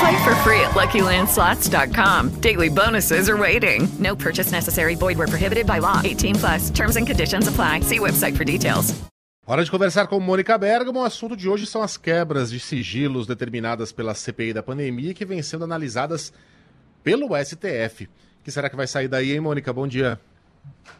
Play for free at LuckyLandSlots.com. Daily bonuses are waiting. No purchase necessary. Void where prohibited by law. 18 plus. Terms and conditions apply. See website for details. Hora de conversar com Mônica Bergamo. O assunto de hoje são as quebras de sigilos determinadas pela CPI da pandemia que vêm sendo analisadas pelo STF. O que será que vai sair daí, hein, Mônica? Bom dia.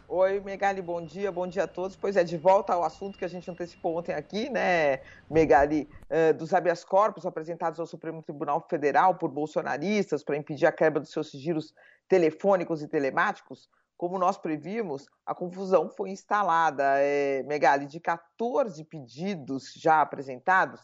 Oi, Megali, bom dia, bom dia a todos. Pois é, de volta ao assunto que a gente antecipou ontem aqui, né, Megali, uh, dos habeas corpus apresentados ao Supremo Tribunal Federal por bolsonaristas para impedir a quebra dos seus sigilos telefônicos e telemáticos. Como nós previmos, a confusão foi instalada. É, Megali, de 14 pedidos já apresentados,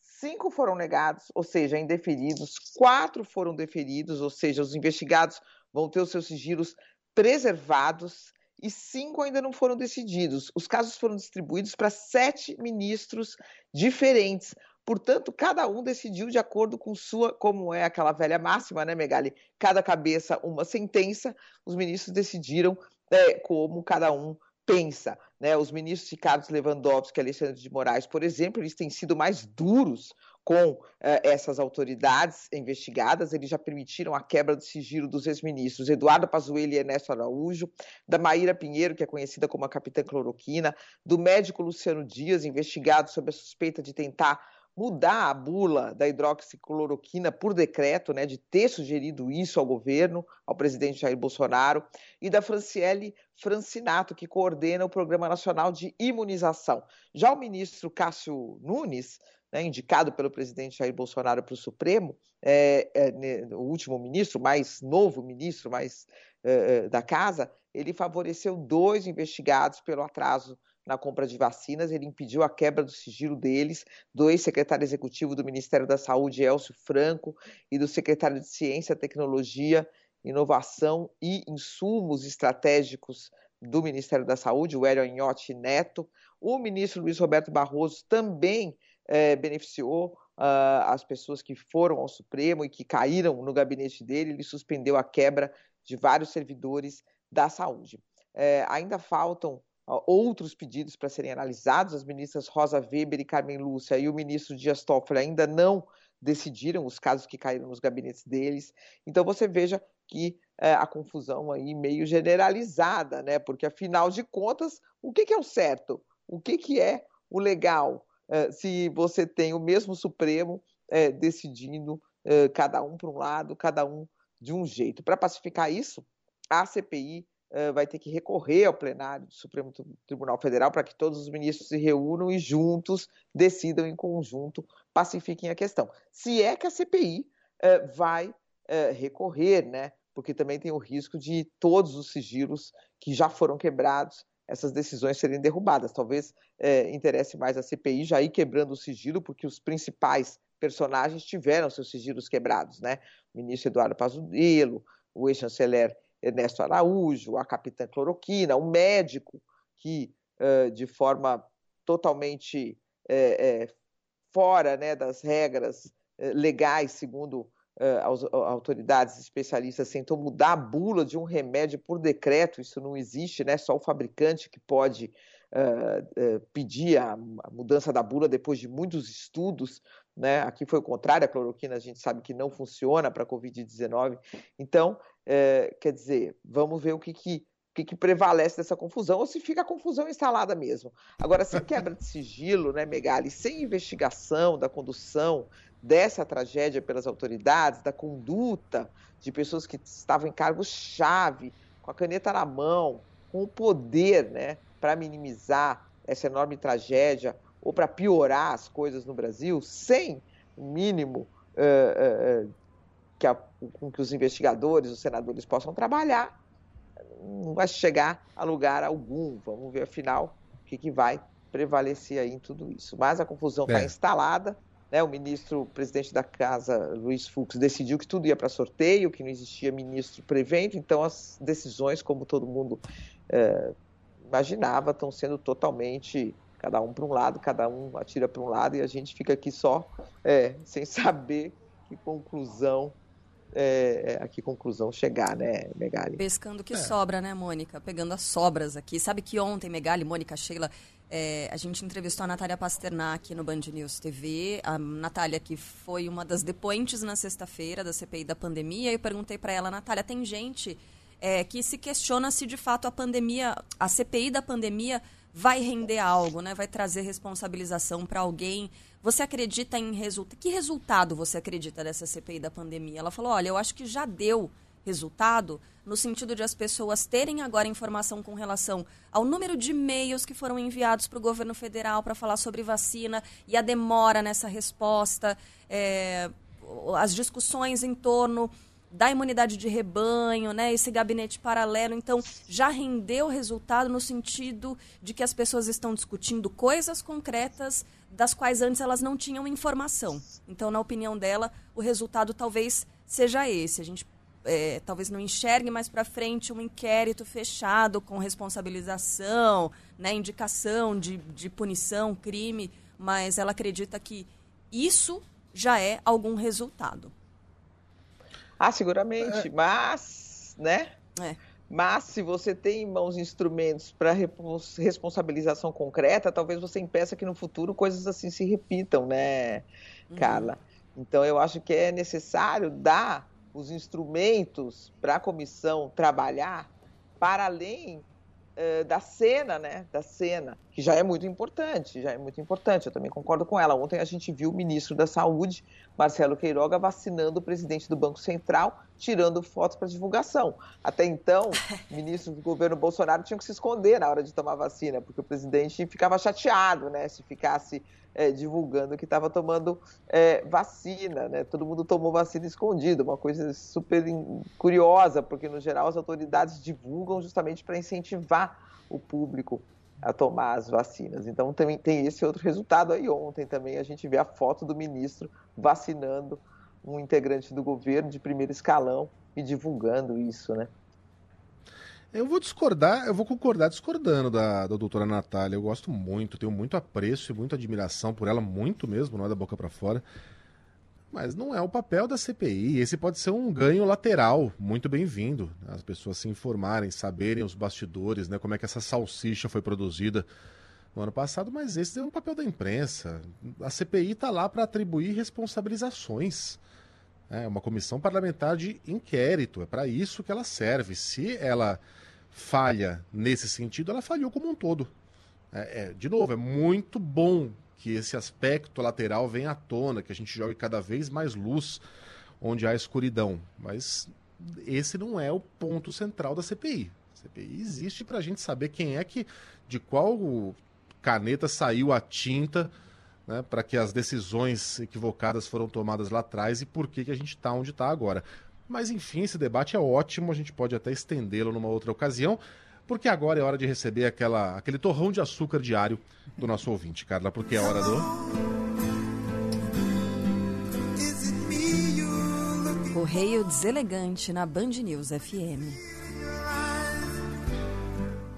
cinco foram negados, ou seja, indeferidos, quatro foram deferidos, ou seja, os investigados vão ter os seus sigilos preservados e cinco ainda não foram decididos. Os casos foram distribuídos para sete ministros diferentes. Portanto, cada um decidiu de acordo com sua, como é aquela velha máxima, né, Megali? Cada cabeça uma sentença. Os ministros decidiram é, como cada um pensa. Né? Os ministros Ricardo Lewandowski e Alexandre de Moraes, por exemplo, eles têm sido mais duros com eh, essas autoridades investigadas, eles já permitiram a quebra do sigilo dos ex-ministros Eduardo Pazuello e Ernesto Araújo, da Maíra Pinheiro, que é conhecida como a capitã cloroquina, do médico Luciano Dias, investigado sob a suspeita de tentar mudar a bula da hidroxicloroquina por decreto, né, de ter sugerido isso ao governo, ao presidente Jair Bolsonaro, e da Franciele Francinato, que coordena o Programa Nacional de Imunização. Já o ministro Cássio Nunes né, indicado pelo presidente Jair Bolsonaro para o Supremo, é, é, o último ministro, mais novo ministro, mais é, é, da casa, ele favoreceu dois investigados pelo atraso na compra de vacinas, ele impediu a quebra do sigilo deles, do ex-secretário executivo do Ministério da Saúde, Elcio Franco, e do secretário de Ciência, Tecnologia, Inovação e Insumos Estratégicos do Ministério da Saúde, o Hélio Anhotti Neto. O ministro Luiz Roberto Barroso também é, beneficiou uh, as pessoas que foram ao Supremo e que caíram no gabinete dele, ele suspendeu a quebra de vários servidores da saúde. É, ainda faltam outros pedidos para serem analisados, as ministras Rosa Weber e Carmen Lúcia e o ministro Dias Toffoli ainda não decidiram os casos que caíram nos gabinetes deles. Então você veja que é, a confusão aí meio generalizada, né? Porque afinal de contas, o que, que é o certo? O que, que é o legal? Eh, se você tem o mesmo Supremo é, decidindo é, cada um para um lado, cada um de um jeito. Para pacificar isso, a CPI vai ter que recorrer ao plenário do Supremo Tribunal Federal para que todos os ministros se reúnam e juntos decidam em conjunto, pacifiquem a questão. Se é que a CPI vai recorrer, né? Porque também tem o risco de todos os sigilos que já foram quebrados essas decisões serem derrubadas. Talvez interesse mais a CPI já ir quebrando o sigilo, porque os principais personagens tiveram seus sigilos quebrados, né? O ministro Eduardo Pazuello, o ex-chanceler Ernesto Araújo, a capitã Cloroquina, o médico que, uh, de forma totalmente é, é, fora né, das regras legais, segundo as autoridades especialistas tentam mudar a bula de um remédio por decreto, isso não existe, né? Só o fabricante que pode pedir a, a, mudança da bula depois de muitos estudos. Né? Aqui foi o contrário, a cloroquina a gente sabe que não funciona para a Covid-19. Então, quer dizer, vamos ver o que, que que, que, prevalece dessa confusão, ou se fica a confusão instalada mesmo. Agora, sem quebra de sigilo, né, Megali, sem investigação da condução dessa tragédia pelas autoridades, da conduta de pessoas que estavam em cargos-chave, com a caneta na mão, com o poder né, para minimizar essa enorme tragédia ou para piorar as coisas no Brasil, sem o mínimo uh, uh, que a, com que os investigadores, os senadores possam trabalhar, não vai chegar a lugar algum. Vamos ver, afinal, o que, que vai prevalecer aí em tudo isso. Mas a confusão está é. instalada. Né? O ministro, o presidente da casa, Luiz Fux, decidiu que tudo ia para sorteio, que não existia ministro prevento, então as decisões, como todo mundo é, imaginava, estão sendo totalmente cada um para um lado, cada um atira para um lado e a gente fica aqui só é, sem saber que conclusão é, é, a que conclusão chegar, né, Megali? Pescando que é. sobra, né, Mônica? Pegando as sobras aqui. Sabe que ontem, Megali, Mônica, Sheila, é, a gente entrevistou a Natália Pasternak no Band News TV. A Natália, que foi uma das depoentes na sexta-feira da CPI da pandemia, e eu perguntei para ela, Natália, tem gente é, que se questiona se de fato a pandemia, a CPI da pandemia vai render algo, né? Vai trazer responsabilização para alguém. Você acredita em resultado? Que resultado você acredita dessa CPI da pandemia? Ela falou: olha, eu acho que já deu resultado no sentido de as pessoas terem agora informação com relação ao número de e-mails que foram enviados para o governo federal para falar sobre vacina e a demora nessa resposta, é, as discussões em torno da imunidade de rebanho, né, esse gabinete paralelo. Então, já rendeu resultado no sentido de que as pessoas estão discutindo coisas concretas das quais antes elas não tinham informação. Então, na opinião dela, o resultado talvez seja esse. A gente é, talvez não enxergue mais para frente um inquérito fechado com responsabilização, né, indicação de, de punição, crime, mas ela acredita que isso já é algum resultado. Ah, seguramente, é. mas, né? É. Mas se você tem em mãos instrumentos para responsabilização concreta, talvez você impeça que no futuro coisas assim se repitam, né, uhum. Carla? Então eu acho que é necessário dar os instrumentos para a comissão trabalhar para além uh, da cena, né? Da cena, que já é muito importante, já é muito importante. Eu também concordo com ela. Ontem a gente viu o ministro da Saúde, Marcelo Queiroga, vacinando o presidente do Banco Central, tirando fotos para divulgação. Até então, ministros do governo Bolsonaro tinham que se esconder na hora de tomar vacina, porque o presidente ficava chateado, né? Se ficasse é, divulgando que estava tomando é, vacina, né? Todo mundo tomou vacina escondida, uma coisa super curiosa, porque no geral as autoridades divulgam justamente para incentivar o público a tomar as vacinas. Então também tem esse outro resultado aí ontem também a gente vê a foto do ministro vacinando um integrante do governo de primeiro escalão e divulgando isso, né? Eu vou discordar, eu vou concordar discordando da, da doutora Natália. Eu gosto muito, tenho muito apreço e muita admiração por ela, muito mesmo, não é da boca para fora. Mas não é o papel da CPI. Esse pode ser um ganho lateral, muito bem-vindo. As pessoas se informarem, saberem os bastidores, né, como é que essa salsicha foi produzida no ano passado, mas esse é um papel da imprensa. A CPI está lá para atribuir responsabilizações. É uma comissão parlamentar de inquérito, é para isso que ela serve. Se ela falha nesse sentido, ela falhou como um todo. É, é, de novo, é muito bom que esse aspecto lateral venha à tona, que a gente jogue cada vez mais luz onde há escuridão. Mas esse não é o ponto central da CPI. A CPI existe para a gente saber quem é que, de qual caneta saiu a tinta né, para que as decisões equivocadas foram tomadas lá atrás e por que, que a gente está onde está agora. Mas enfim, esse debate é ótimo, a gente pode até estendê-lo numa outra ocasião, porque agora é hora de receber aquela, aquele torrão de açúcar diário do nosso ouvinte, Carla, porque é hora do. Correio Deselegante na Band News FM.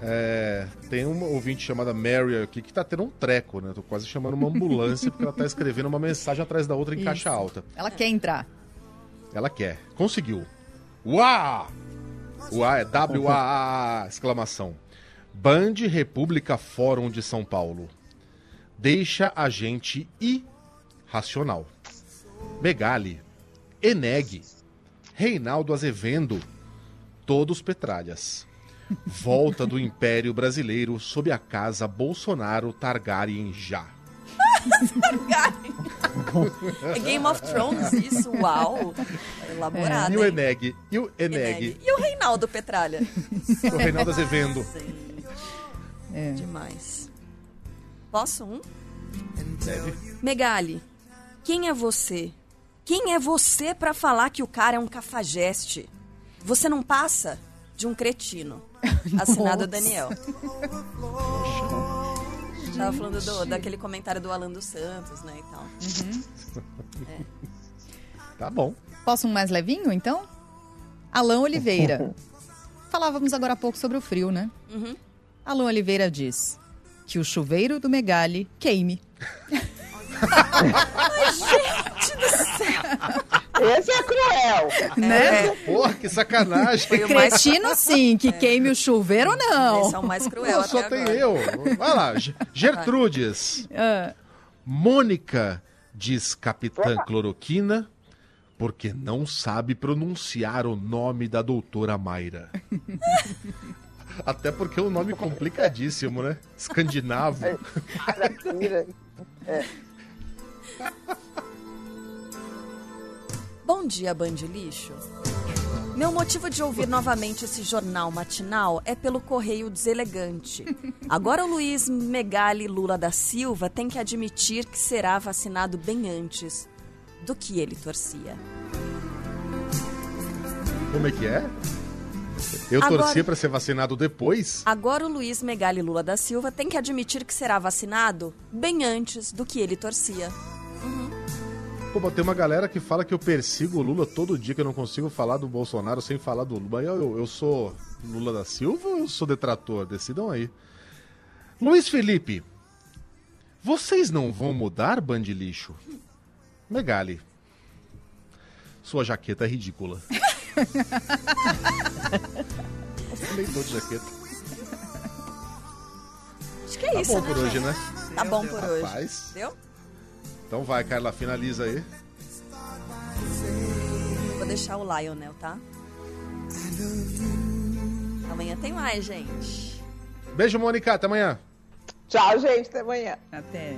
É, tem uma ouvinte chamada Mary aqui que tá tendo um treco, né? Tô quase chamando uma ambulância porque ela tá escrevendo uma mensagem atrás da outra em Isso. caixa alta. Ela quer entrar. Ela quer. Conseguiu. Uá! Uá é W-A-A, exclamação. Band República Fórum de São Paulo. Deixa a gente irracional. Megali, Eneg, Reinaldo Azevendo, todos petralhas. Volta do Império Brasileiro sob a casa Bolsonaro Targaryen já. É Game of Thrones, isso, uau. Elaborado. E o? Eneg? E o Eneg? Eneg. E o Reinaldo Petralha? O Reinaldo Azevendo. É. Demais. Posso um? Deve. Megali, quem é você? Quem é você pra falar que o cara é um cafajeste? Você não passa de um cretino. Assinado Nossa. Daniel. Tava falando do- daquele comentário do Alan dos Santos, né, e tal. Tá bom. Posso um mais levinho, então? Alain Oliveira. Falávamos agora há pouco sobre o frio, né? Uhum. Alain Oliveira diz que o chuveiro do Megali queime. Esse é cruel. Né? Porra, que sacanagem. Foi mais, Cretino sim, que queime o chuveiro não. esse é o mais cruel Pô, só tem agora. eu. Vai lá, Ge- Gertrudes. Ah, Mônica diz Capitã Cloroquina porque não sabe pronunciar o nome da doutora Mayra. Até porque é um nome complicadíssimo, né? Escandinavo. Maravilha. Bom dia, Band Lixo. Meu motivo de ouvir novamente esse jornal matinal é pelo correio deselegante. Agora o Luiz Megali Lula da Silva tem que admitir que será vacinado bem antes do que ele torcia. Como é que é? Eu Agora- torcia pra ser vacinado depois? Agora o Luiz Megali Lula da Silva tem que admitir que será vacinado bem antes do que ele torcia. Pô, tem uma galera que fala que eu persigo o Lula todo dia, que eu não consigo falar do Bolsonaro sem falar do Lula. Eu, eu, eu sou Lula da Silva ou eu sou detrator? Decidam aí. Luiz Felipe, vocês não vão mudar, Band Lixo? Megali, sua jaqueta é ridícula. Nossa, tô de jaqueta. Acho que é Tá isso, bom né? por hoje, né? Tá bom por hoje. Rapaz. Deu? Então vai, Carla, finaliza aí. Vou deixar o Lionel, tá? Amanhã tem mais, gente. Beijo, Mônica, até amanhã. Tchau, gente. Até amanhã. até.